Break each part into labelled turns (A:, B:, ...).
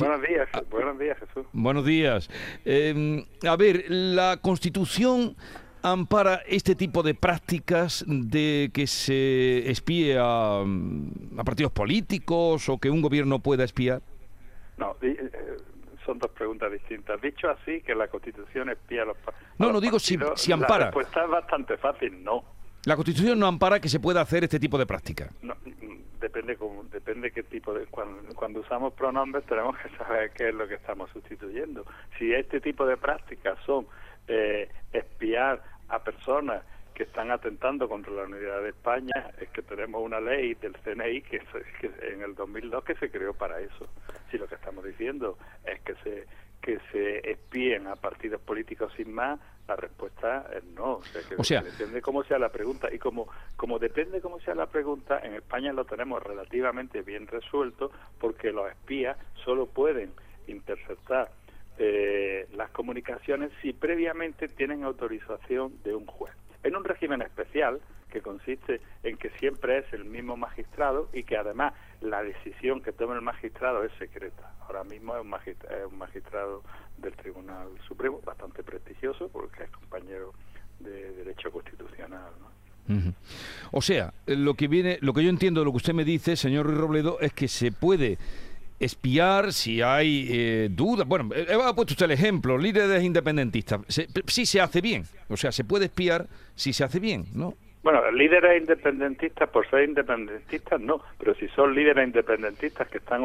A: Buenos días, buenos días, Jesús.
B: Buenos días. Eh, a ver, la Constitución ampara este tipo de prácticas de que se espíe a, a partidos políticos o que un gobierno pueda espiar?
A: No, di- eh, son dos preguntas distintas. Dicho así, que la Constitución espía a los a
B: No,
A: los
B: no, digo si-
A: partidos,
B: si ampara.
A: La respuesta es bastante fácil, no.
B: La Constitución no ampara que se pueda hacer este tipo de práctica.
A: No, mm, depende cómo, depende qué tipo de cuando, cuando usamos pronombres tenemos que saber qué es lo que estamos sustituyendo. Si este tipo de prácticas son eh, espiar a personas que están atentando contra la unidad de España es que tenemos una ley del CNI que, se- que en el 2002 que se creó para eso. Si lo que estamos diciendo es que se que se espíen a partidos políticos sin más la respuesta es no. O sea, que
B: O sea-
A: depende cómo sea la pregunta. Y como como depende cómo sea la pregunta en España lo tenemos relativamente bien resuelto porque los espías solo pueden interceptar eh, las comunicaciones si previamente tienen autorización de un juez. En un régimen especial que consiste en que siempre es el mismo magistrado y que además la decisión que tome el magistrado es secreta. Ahora mismo es un magistrado, es un magistrado del Tribunal Supremo, bastante prestigioso porque es compañero de Derecho Constitucional. ¿no?
B: O sea, eh, lo que viene, lo que yo entiendo de lo que usted me dice, señor Ruiz Robledo, es que se puede espiar si hay eh, dudas. Bueno, eh, ha puesto usted el ejemplo, líderes independentistas. Sí se hace bien. O sea, se puede espiar si se hace bien, ¿no?
A: Bueno, líderes independentistas por ser independentistas no, pero si son líderes independentistas que están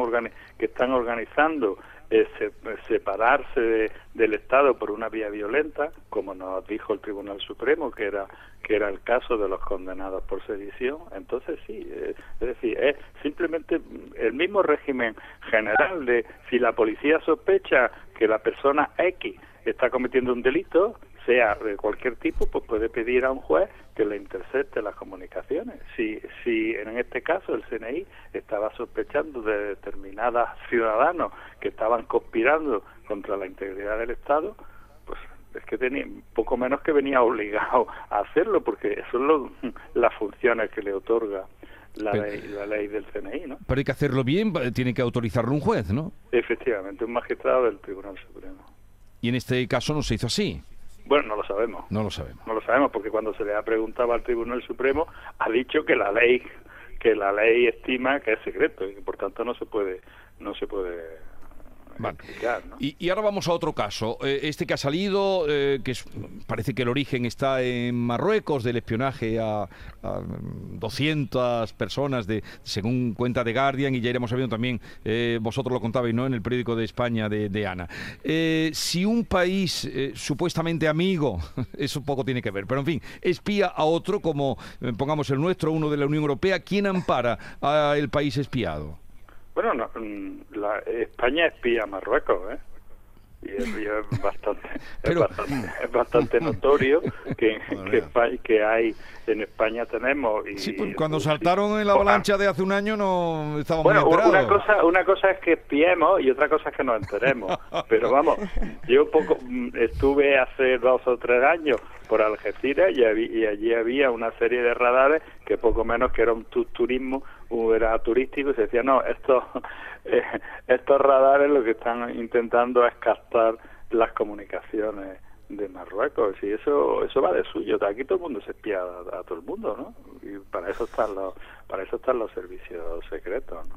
A: que están organizando eh, se- separarse de- del Estado por una vía violenta, como nos dijo el Tribunal Supremo que era que era el caso de los condenados por sedición, entonces sí, eh, es decir, es simplemente el mismo régimen general de si la policía sospecha que la persona X está cometiendo un delito, sea de cualquier tipo, pues puede pedir a un juez que le intercepte las comunicaciones. Si, si en este caso el CNI estaba sospechando de determinados ciudadanos que estaban conspirando contra la integridad del Estado, pues es que tenía poco menos que venía obligado a hacerlo, porque eso es lo- las funciones que le otorga la,
B: Pero-
A: ley, la ley del CNI, ¿no?
B: Pero hay que hacerlo bien, tiene que autorizarlo un juez, ¿no?
A: Efectivamente, un magistrado del Tribunal Supremo.
B: Y en este caso no se hizo así.
A: Bueno, no lo sabemos.
B: No lo sabemos.
A: No lo sabemos porque cuando se le ha preguntado al Tribunal Supremo ha dicho que la ley que la ley estima que es secreto y que por tanto no se puede no se puede
B: Vale.
A: explicar, ¿no?
B: Y, y ahora vamos a otro caso. Eh, este que ha salido, eh, que es- parece que el origen está en Marruecos, del espionaje a, a, mm, 200 personas, de, según cuenta de Guardian, y ya iremos sabiendo también, eh, vosotros lo contabais, ¿no?, en el periódico de España de, de Ana. Eh, si un país supuestamente amigo, eso poco tiene que ver, pero en fin, espía a otro, como pongamos el nuestro, uno de la Unión Europea, ¿quién ampara al país espiado?
A: Bueno, no, mm, la, España espía a Marruecos, ¿eh? Y es, y es bastante,
B: Pero-
A: es bastante, es bastante notorio que, que, que hay en España tenemos y
B: Sí, pues cuando saltaron en la avalancha de hace un año no estábamos
A: Bueno,
B: muy
A: una
B: enterados.
A: cosa, una cosa es que espiemos y otra cosa es que nos enteremos. Pero vamos, yo poco mm, estuve hace dos o tres años por Algeciras y, allí había una serie de radares que poco menos que era un tu- turismo, era turístico y se decía, no, estos, eh, estos radares lo que están intentando es captar las comunicaciones de Marruecos y eso eso va de suyo aquí todo el mundo se espía a, a todo el mundo no y para eso están los para eso están los servicios secretos ¿no?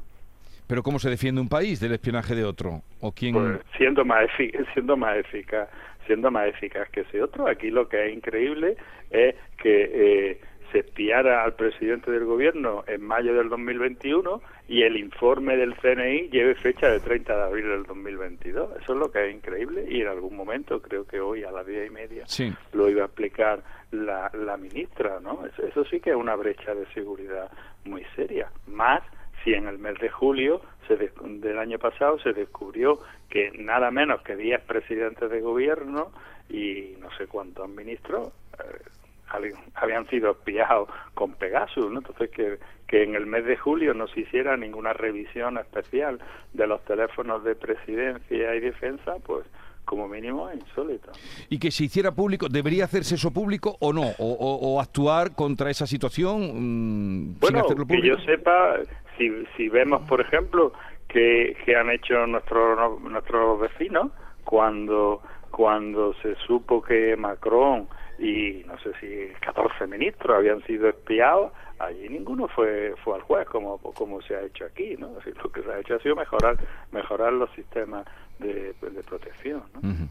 B: Pero ¿cómo se defiende un país del espionaje de otro? ¿O quién...?
A: Pues, siendo más siendo más eficaz siendo más eficaz que ese otro aquí lo que es increíble es que eh, se espiara al presidente del gobierno en mayo del 2021 y el informe del CNI lleve fecha de 30 de abril del 2022 eso es lo que es increíble y en algún momento creo que hoy a las diez y media
B: Sí.
A: lo iba a explicar la, la ministra, ¿no? Eso, eso sí que es una brecha de seguridad muy seria. Más si en el mes de julio se del año pasado se descubrió que nada menos que 10 presidentes de gobierno y no sé cuántos ministros eh, habían- sido espiados con Pegasus, ¿no? Entonces que, que en el mes de julio no se hiciera ninguna revisión especial de los teléfonos de presidencia y defensa, pues como mínimo es insólito.
B: Y que se hiciera público, ¿debería hacerse eso público o no? ¿O, o- o actuar contra esa situación mm, sin
A: Bueno,
B: hacerlo
A: que
B: público?
A: yo sepa, si, si vemos, por ejemplo, que, que han hecho nuestros nuestros vecinos cuando cuando se supo que Macron y no sé si 14 ministros habían sido espiados, allí ninguno fue fue al juez como como se ha hecho aquí, ¿no? Así, lo que se ha hecho ha sido mejorar mejorar los sistemas de, protección. ¿no?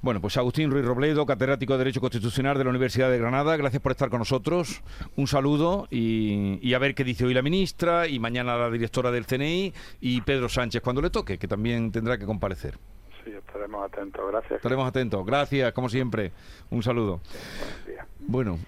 B: Bueno, pues Agustín Ruiz Robledo, catedrático de Derecho Constitucional de la Universidad de Granada, gracias por estar con nosotros. Un saludo y, y, a ver qué dice hoy la ministra y mañana la directora del CNI y Pedro Sánchez cuando le toque, que también tendrá que comparecer.
A: Estaremos atentos. Gracias.
B: Estaremos atentos. Gracias, como siempre. Un saludo. Bueno.